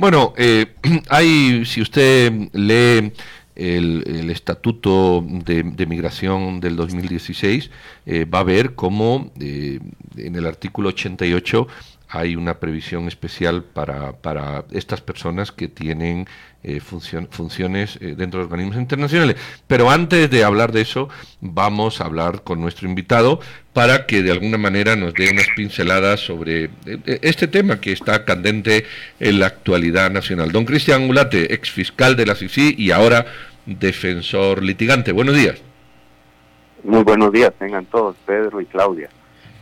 Bueno, eh, hay, si usted lee el, Estatuto de, Migración del 2016, eh, va a ver cómo eh, en el artículo 88 hay una previsión especial para, para estas personas que tienen eh, funciones eh, dentro de organismos internacionales. Pero antes de hablar de eso, vamos a hablar con nuestro invitado para que de alguna manera nos dé unas pinceladas sobre eh, este tema que está candente en la actualidad nacional. Don Cristian Ulate, ex fiscal de la CICI y ahora defensor litigante. Buenos días. Muy buenos días, tengan todos, Pedro y Claudia.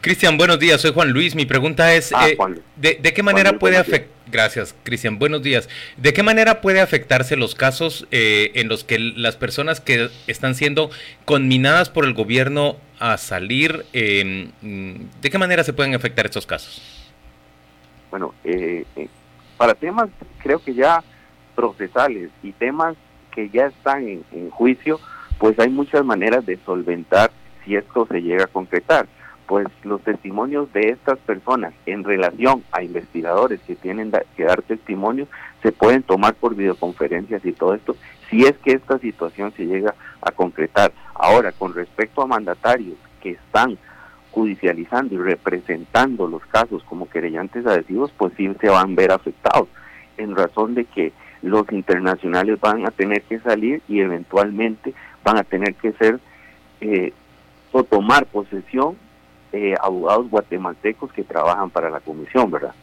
Cristian, buenos días, soy Juan Luis. Mi pregunta es, ah, de, qué manera puede afectar... Gracias, Cristian. Buenos días. ¿De qué manera puede afectarse los casos eh, en los que las personas que están siendo conminadas por el gobierno a salir, em, de qué manera se pueden afectar estos casos? Bueno, eh, eh, para temas creo que ya procesales y temas que ya están en juicio, pues hay muchas maneras de solventar si esto se llega a concretar pues los testimonios de estas personas en relación a investigadores que tienen que dar testimonios se pueden tomar por videoconferencias y todo esto si es que esta situación se llega a concretar. Ahora, con respecto a mandatarios que están judicializando y representando los casos como querellantes adhesivos, pues sí se van a ver afectados, en razón de que los internacionales van a tener que salir y eventualmente van a tener que ser eh, o tomar posesión eh, abogados guatemaltecos que trabajan para la comisión, ¿verdad?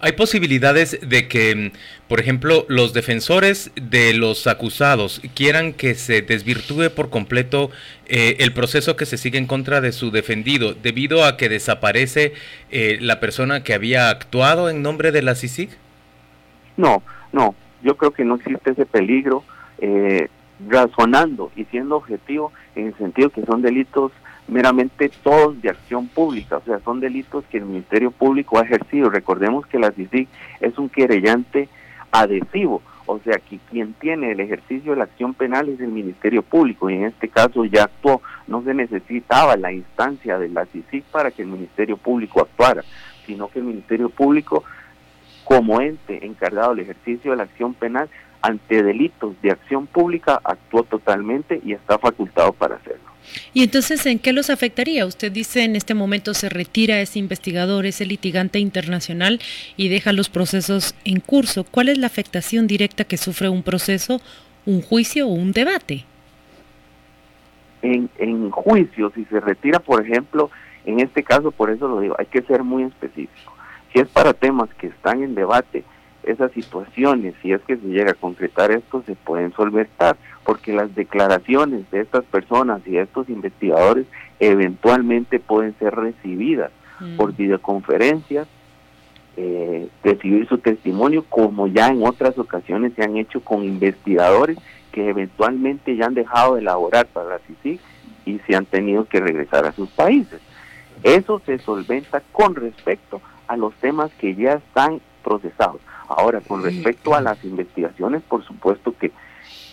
Hay posibilidades de que, por ejemplo, los defensores de los acusados quieran que se desvirtúe por completo eh, el proceso que se sigue en contra de su defendido, debido a que desaparece eh, la persona que había actuado en nombre de la CICIG? No, no, yo creo que no existe ese peligro, razonando y siendo objetivo en el sentido que son delitos meramente todos de acción pública, o sea, son delitos que el Ministerio Público ha ejercido. Recordemos que la CICIG es un querellante adhesivo, o sea, que quien tiene el ejercicio de la acción penal es el Ministerio Público y en este caso ya actuó, no se necesitaba la instancia de la CICIG para que el Ministerio Público actuara, sino que el Ministerio Público como ente encargado del ejercicio de la acción penal ante delitos de acción pública actuó totalmente y está facultado para hacerlo. ¿Y entonces en qué los afectaría? Usted dice en este momento se retira ese investigador, ese litigante internacional y deja los procesos en curso. ¿Cuál es la afectación directa que sufre un proceso, un juicio o un debate? En, en juicio, si se retira, por ejemplo, en este caso, por eso lo digo, hay que ser muy específico. Si es para temas que están en debate, esas situaciones, si es que se llega a concretar esto, se pueden solventar, porque las declaraciones de estas personas y de estos investigadores eventualmente pueden ser recibidas mm. por videoconferencias, eh, recibir su testimonio, como ya en otras ocasiones se han hecho con investigadores que eventualmente ya han dejado de elaborar para la CICIG y se han tenido que regresar a sus países. Eso se solventa con respecto a los temas que ya están procesados. Ahora, con respecto a las investigaciones, por supuesto que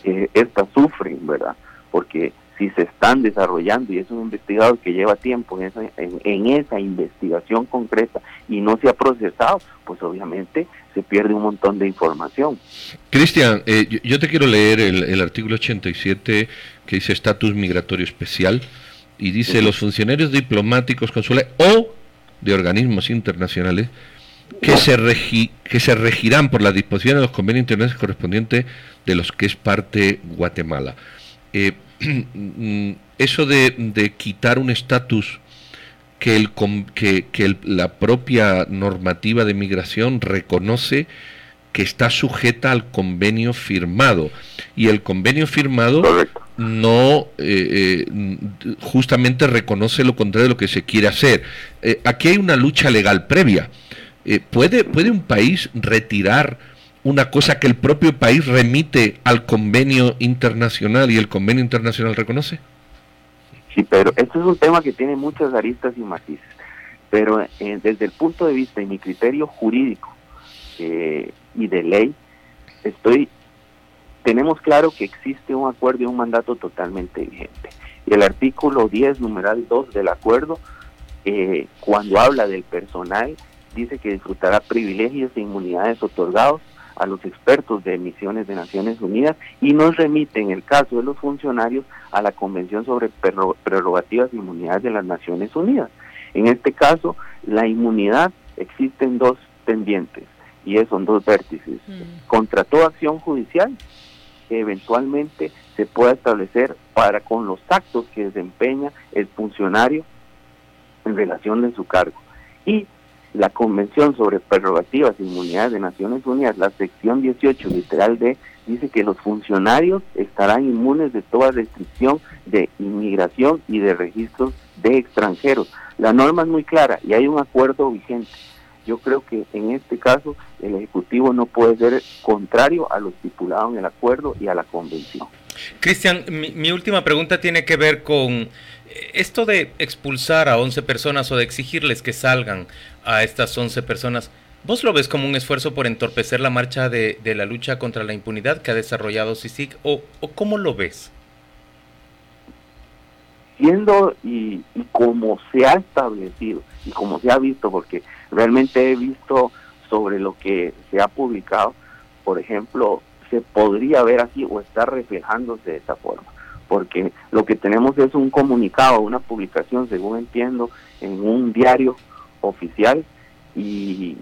eh, estas sufren, ¿verdad? Porque si se están desarrollando y es un investigador que lleva tiempo en esa, en, esa investigación concreta y no se ha procesado, pues obviamente se pierde un montón de información. Cristian, eh, yo, te quiero leer el, artículo 87 que dice estatus migratorio especial y dice los funcionarios diplomáticos, consulares o de organismos internacionales que se, que se regirán por las disposiciones de los convenios internacionales correspondientes de los que es parte Guatemala. Eh, eso de, quitar un estatus que, el, que, la propia normativa de migración reconoce que está sujeta al convenio firmado y el convenio firmado no eh, eh, justamente reconoce lo contrario de lo que se quiere hacer. aquí hay una lucha legal previa eh, ¿puede, ¿Puede un país retirar una cosa que el propio país remite al convenio internacional y el convenio internacional reconoce? Sí, pero esto es un tema que tiene muchas aristas y matices. Pero eh, desde el punto de vista y mi criterio jurídico eh, y de ley, estoy tenemos claro que existe un acuerdo y un mandato totalmente vigente. Y el artículo 10, numeral 2 del acuerdo, cuando habla del personal dice que disfrutará privilegios e inmunidades otorgados a los expertos de emisiones de Naciones Unidas y nos remite en el caso de los funcionarios a la Convención sobre Prerrogativas e Inmunidades de las Naciones Unidas. En este caso, la inmunidad existen dos pendientes y son dos vértices. Mm. Contra toda acción judicial que eventualmente se pueda establecer para con los actos que desempeña el funcionario en relación de su cargo. Y la Convención sobre Prerrogativas e Inmunidades de Naciones Unidas, la sección 18, literal D, dice que los funcionarios estarán inmunes de toda restricción de inmigración y de registros de extranjeros. La norma es muy clara y hay un acuerdo vigente. Yo creo que en este caso el Ejecutivo no puede ser contrario a lo estipulado en el acuerdo y a la Convención. Cristian, mi, última pregunta tiene que ver con esto de expulsar a 11 personas o de exigirles que salgan a estas 11 personas. ¿Vos lo ves como un esfuerzo por entorpecer la marcha de, la lucha contra la impunidad que ha desarrollado CICIC o, o cómo lo ves? Siendo y, y como se ha establecido y como se ha visto, porque realmente he visto sobre lo que se ha publicado, por ejemplo, se podría ver así o está reflejándose de esa forma, porque lo que tenemos es un comunicado, una publicación, según entiendo, en un diario oficial y,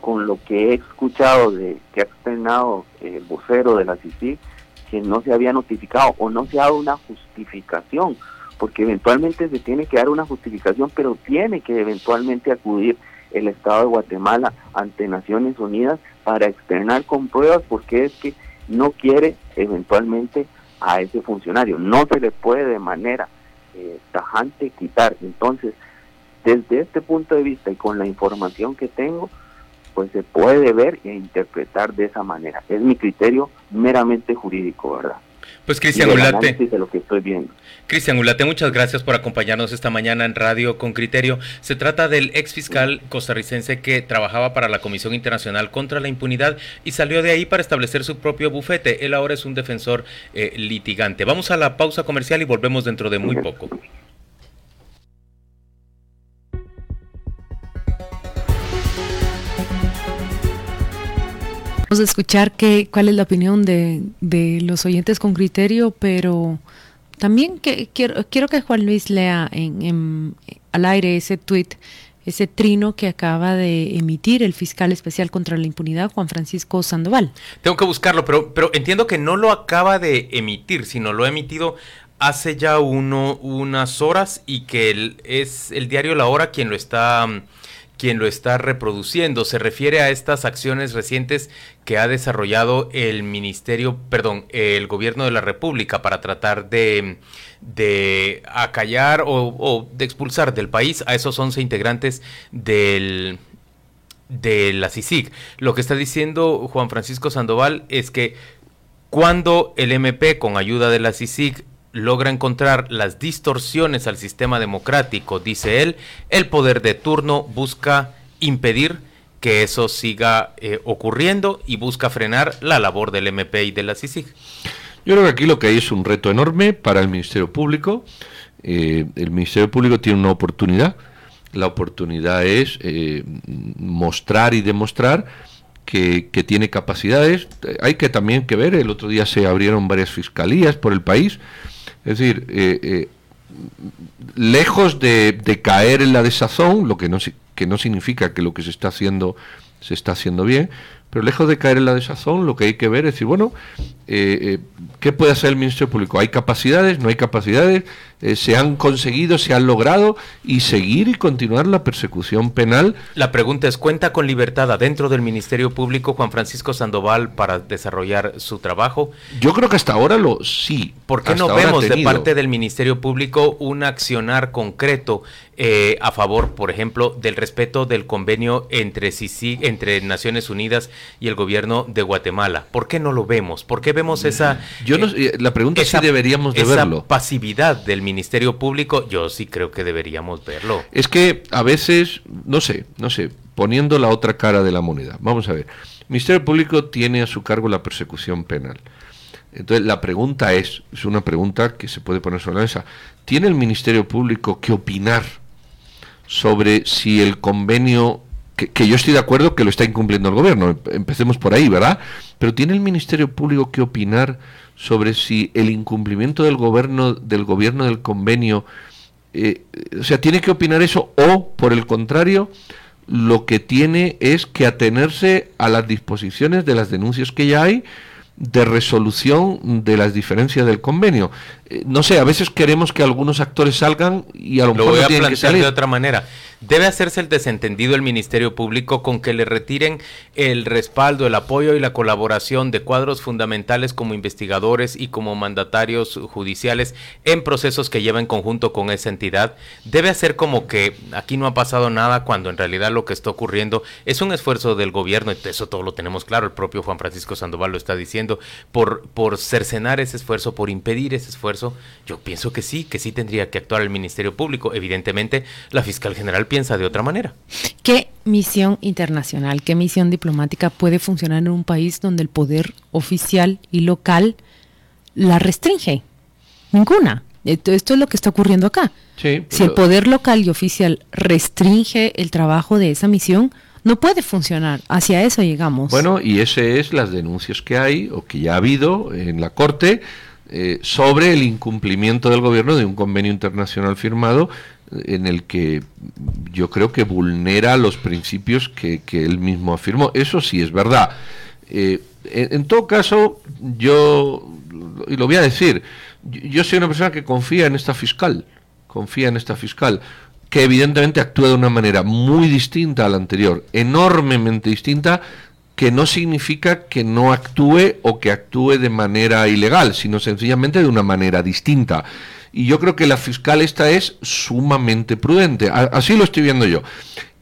con lo que he escuchado de que ha externado el vocero de la CICI, que no se había notificado o no se ha dado una justificación, porque eventualmente se tiene que dar una justificación, pero tiene que eventualmente acudir el Estado de Guatemala ante Naciones Unidas para externar con pruebas porque es que no quiere eventualmente a ese funcionario. No se le puede de manera eh, tajante quitar. Entonces, desde este punto de vista y con la información que tengo, pues se puede ver e interpretar de esa manera. Es mi criterio meramente jurídico, ¿verdad? Pues Cristian Ulate. De lo que estoy viendo. Cristian Ulate, muchas gracias por acompañarnos esta mañana en Radio con Criterio. Se trata del ex fiscal costarricense que trabajaba para la Comisión Internacional contra la Impunidad y salió de ahí para establecer su propio bufete. Él ahora es un defensor eh, litigante. Vamos a la pausa comercial y volvemos dentro de muy poco. Vamos a escuchar qué, cuál es la opinión de, los oyentes con criterio, pero también que, quiero, quiero que Juan Luis lea en, al aire ese tuit, ese trino que acaba de emitir el fiscal especial contra la impunidad, Juan Francisco Sandoval. Tengo que buscarlo, pero, pero entiendo que no lo acaba de emitir, sino lo ha emitido hace ya uno, unas horas y que es el diario La Hora quien lo está quien lo está reproduciendo. Se refiere a estas acciones recientes que ha desarrollado el Ministerio, perdón, el Gobierno de la República para tratar de, de acallar o, de expulsar del país a esos 11 integrantes del, de la CICIG. Lo que está diciendo Juan Francisco Sandoval es que cuando el MP, con ayuda de la CICIG, logra encontrar las distorsiones al sistema democrático, dice él, el poder de turno busca impedir que eso siga eh, ocurriendo y busca frenar la labor del MP y de la CICIG. Yo creo que aquí lo que hay es un reto enorme para el Ministerio Público. Eh, el Ministerio Público tiene una oportunidad. La oportunidad es eh, mostrar y demostrar que, tiene capacidades. Hay que también que ver, el otro día se abrieron varias fiscalías por el país. Es decir, eh, eh, lejos de, caer en la desazón, lo que no, que no significa que lo que se está haciendo se está haciendo bien, pero lejos de caer en la desazón, lo que hay que ver es decir, bueno, eh, ¿qué puede hacer el Ministerio Público? ¿Hay capacidades? ¿No hay capacidades? Eh, se han conseguido, se han logrado y seguir y continuar la persecución penal. La pregunta es, ¿cuenta con libertad adentro del Ministerio Público Juan Francisco Sandoval para desarrollar su trabajo? Yo creo que hasta ahora lo sí. ¿Por qué no vemos de parte del Ministerio Público un accionar concreto eh, a favor, por ejemplo, del respeto del convenio entre, entre Naciones Unidas y el gobierno de Guatemala? ¿Por qué no lo vemos? ¿Por qué vemos esa... Yo eh, la pregunta es si deberíamos de esa pasividad del Ministerio Ministerio Público, yo sí creo que deberíamos verlo. Es que a veces, no sé, no sé, poniendo la otra cara de la moneda. Vamos a ver. El Ministerio Público tiene a su cargo la persecución penal. Entonces, la pregunta es, es una pregunta que se puede poner sobre la mesa, ¿tiene el Ministerio Público que opinar sobre si el convenio que, yo estoy de acuerdo que lo está incumpliendo el gobierno, empecemos por ahí, ¿verdad? Pero ¿tiene el Ministerio Público que opinar sobre si el incumplimiento del gobierno del, gobierno del convenio, eh, o sea, tiene que opinar eso o, por el contrario, lo que tiene es que atenerse a las disposiciones de las denuncias que ya hay de resolución de las diferencias del convenio. No sé, a veces queremos que algunos actores salgan y a lo, mejor voy a plantear que salir. de otra manera. Debe hacerse el desentendido el Ministerio Público con que le retiren el respaldo, el apoyo y la colaboración de cuadros fundamentales como investigadores y como mandatarios judiciales en procesos que lleva en conjunto con esa entidad. Debe hacer como que aquí no ha pasado nada cuando en realidad lo que está ocurriendo es un esfuerzo del gobierno, y eso todo lo tenemos claro, el propio Juan Francisco Sandoval lo está diciendo, por, por cercenar ese esfuerzo, por impedir ese esfuerzo. Yo pienso que sí, que sí tendría que actuar el Ministerio Público. Evidentemente, la fiscal general piensa de otra manera. ¿Qué misión internacional, qué misión diplomática puede funcionar en un país donde el poder oficial y local la restringe? Ninguna. Esto, es lo que está ocurriendo acá. si el poder local y oficial restringe el trabajo de esa misión, no puede funcionar. Hacia eso llegamos. Bueno, y ese es las denuncias que hay o que ya ha habido en la Corte eh, sobre el incumplimiento del gobierno de un convenio internacional firmado en el que yo creo que vulnera los principios que, él mismo afirmó. Eso sí es verdad. Eh, en, todo caso, yo, y lo voy a decir, yo, soy una persona que confía en esta fiscal, confía en esta fiscal, que evidentemente actúa de una manera muy distinta a la anterior, enormemente distinta, que no significa que no actúe o que actúe de manera ilegal, sino sencillamente de una manera distinta. Y yo creo que la fiscal esta es sumamente prudente. Así lo estoy viendo yo.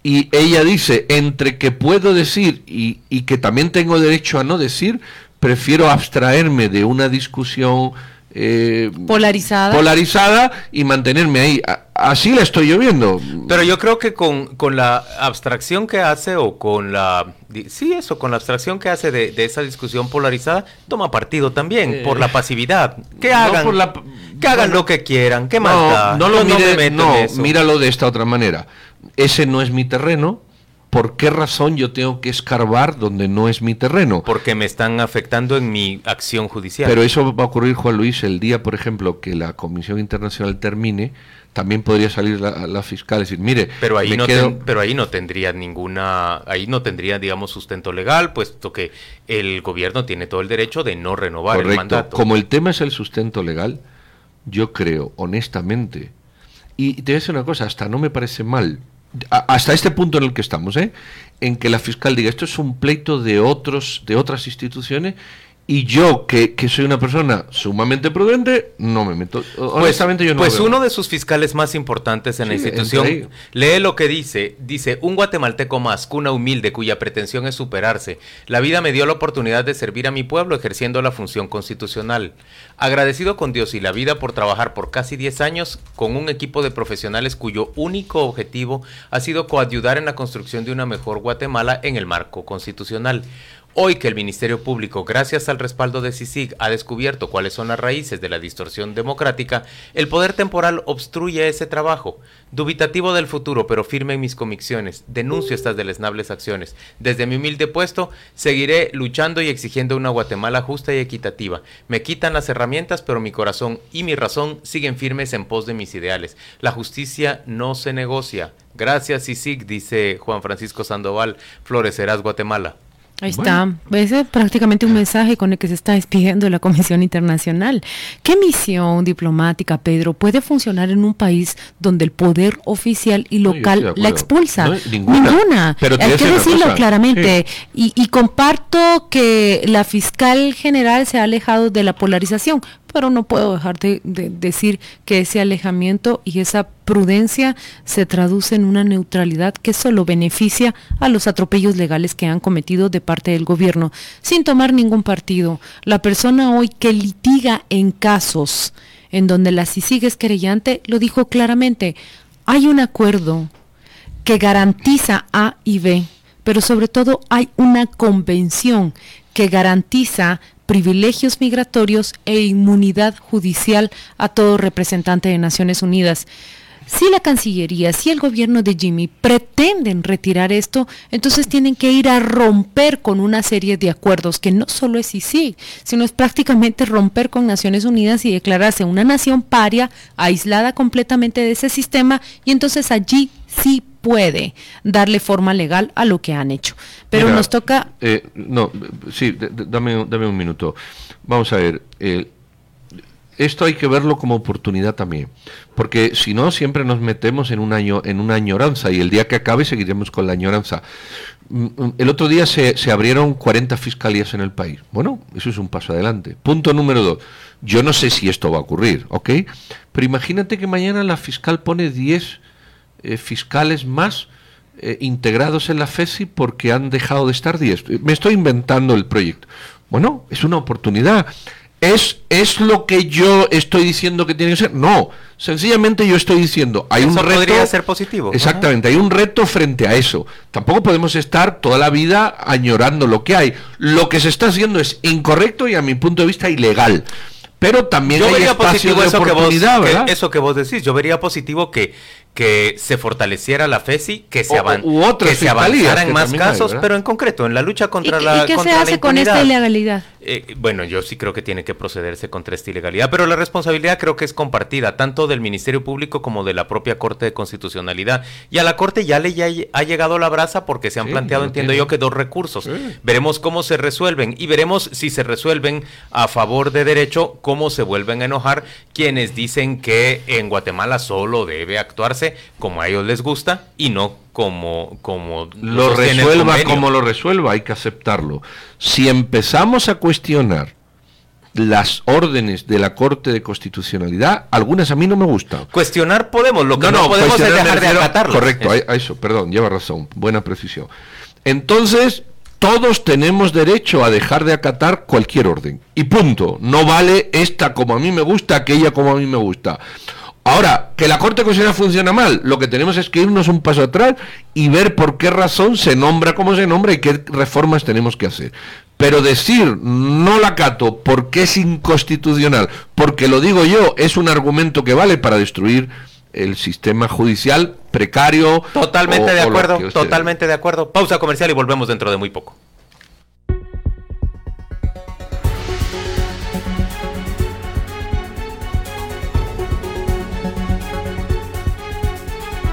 Y ella dice, entre que puedo decir y, y que también tengo derecho a no decir, prefiero abstraerme de una discusión eh, polarizada. polarizada y mantenerme ahí. Así la estoy yo viendo. Pero yo creo que con, con, la abstracción que hace o con la... Sí, eso, con la abstracción que hace de, esa discusión polarizada, toma partido también por la pasividad. Que hagan, que hagan lo que quieran, ¿qué más no, No lo mire, no, míralo de esta otra manera. Ese no es mi terreno, ¿por qué razón yo tengo que escarbar donde no es mi terreno? Porque me están afectando en mi acción judicial. Pero eso va a ocurrir, Juan Luis, el día, por ejemplo, que la Comisión Internacional termine, también podría salir la, fiscal y decir, mire, pero ahí no pero ahí no tendría ninguna, ahí no tendría, digamos, sustento legal, puesto que el gobierno tiene todo el derecho de no renovar el mandato. Como el tema es el sustento legal, yo creo, honestamente, y te voy a decir una cosa, hasta no me parece mal hasta este punto en el que estamos, ¿eh? en que la fiscal diga esto es un pleito de otros de otras instituciones y yo, que, soy una persona sumamente prudente, no me meto. Pues, Honestamente, yo no Pues uno de sus fiscales más importantes en la institución lee lo que dice. Dice, un guatemalteco más, cuna humilde, cuya pretensión es superarse. La vida me dio la oportunidad de servir a mi pueblo ejerciendo la función constitucional. Agradecido con Dios y la vida por trabajar por casi 10 años con un equipo de profesionales cuyo único objetivo ha sido coayudar en la construcción de una mejor Guatemala en el marco constitucional. Hoy que el Ministerio Público, gracias al respaldo de CICIG, ha descubierto cuáles son las raíces de la distorsión democrática, el poder temporal obstruye ese trabajo. Dubitativo del futuro, pero firme en mis convicciones, denuncio estas deleznables acciones. Desde mi humilde puesto, seguiré luchando y exigiendo una Guatemala justa y equitativa. Me quitan las herramientas, pero mi corazón y mi razón siguen firmes en pos de mis ideales. La justicia no se negocia. Gracias, CICIG, dice Juan Francisco Sandoval. Florecerás Guatemala. Ahí está. Ese es prácticamente un mensaje con el que se está despidiendo la Comisión Internacional. ¿Qué misión diplomática, Pedro, puede funcionar en un país donde el poder oficial y local la expulsa? ninguna. Pero Hay que decirlo claramente. Y, y comparto que la fiscal general se ha alejado de la polarización, pero no puedo dejar de, decir que ese alejamiento y esa prudencia se traduce en una neutralidad que solo beneficia a los atropellos legales que han cometido de parte del gobierno, sin tomar ningún partido. La persona hoy que litiga en casos en donde la CICIG es querellante, lo dijo claramente, hay un acuerdo que garantiza A y B, pero sobre todo hay una convención que garantiza privilegios migratorios e inmunidad judicial a todo representante de Naciones Unidas. Si la Cancillería, si el gobierno de Jimmy pretenden retirar esto, entonces tienen que ir a romper con una serie de acuerdos que no solo es sí, sino es prácticamente romper con Naciones Unidas y declararse una nación paria, aislada completamente de ese sistema, y entonces allí sí puede darle forma legal a lo que han hecho. Pero nos toca... Eh, no, sí, dame, dame un minuto. Vamos a ver. Eh, esto hay que verlo como oportunidad también, porque si no siempre nos metemos en un año en una añoranza y el día que acabe seguiremos con la añoranza. Mm, mm, el otro día se, se abrieron 40 fiscalías en el país. Bueno, eso es un paso adelante. Punto número dos. Yo no sé si esto va a ocurrir, ¿ok? Pero imagínate que mañana la fiscal pone 10 eh, fiscales más eh, integrados en la FESI porque han dejado de estar 10. Me estoy inventando el proyecto. Bueno, es una oportunidad. ¿Es, ¿Es lo que yo estoy diciendo que tiene que ser? No, sencillamente yo estoy diciendo, hay un reto... podría ser positivo. Exactamente, hay un reto frente a eso. Tampoco podemos estar toda la vida añorando lo que hay. Lo que se está haciendo es incorrecto y a mi punto de vista ilegal. Pero también hay espacio de eso oportunidad, que vos, eso que vos decís. Yo vería positivo que que se fortaleciera la FESI, que se, avan que se avanzara en más casos, pero en concreto, en la lucha contra la ¿Y qué se hace con esta ilegalidad? Eh, bueno, yo sí creo que tiene que procederse contra esta ilegalidad, pero la responsabilidad creo que es compartida, tanto del Ministerio Público como de la propia Corte de Constitucionalidad. Y a la Corte ya le ya ha llegado la brasa porque se han planteado, entiendo yo, que dos recursos. Veremos cómo se resuelven y veremos si se resuelven a favor de derecho, cómo se vuelven a enojar quienes dicen que en Guatemala solo debe actuarse como a ellos les gusta y no como, como lo resuelva como lo resuelva, hay que aceptarlo. Si empezamos a cuestionar las órdenes de la Corte de Constitucionalidad, algunas a mí no me gustan. Cuestionar podemos, lo que no, podemos es dejar de acatarlo. Correcto, a, eso, perdón, lleva razón, buena precisión. Entonces, todos tenemos derecho a dejar de acatar cualquier orden. Y punto. No vale esta como a mí me gusta, aquella como a mí me gusta. Ahora, que la Corte Constitucional funciona mal, lo que tenemos es que irnos un paso atrás y ver por qué razón se nombra como se nombra y qué reformas tenemos que hacer. Pero decir no la cato porque es inconstitucional, porque lo digo yo, es un argumento que vale para destruir el sistema judicial precario. Totalmente de acuerdo, totalmente de acuerdo. Pausa comercial y volvemos dentro de muy poco.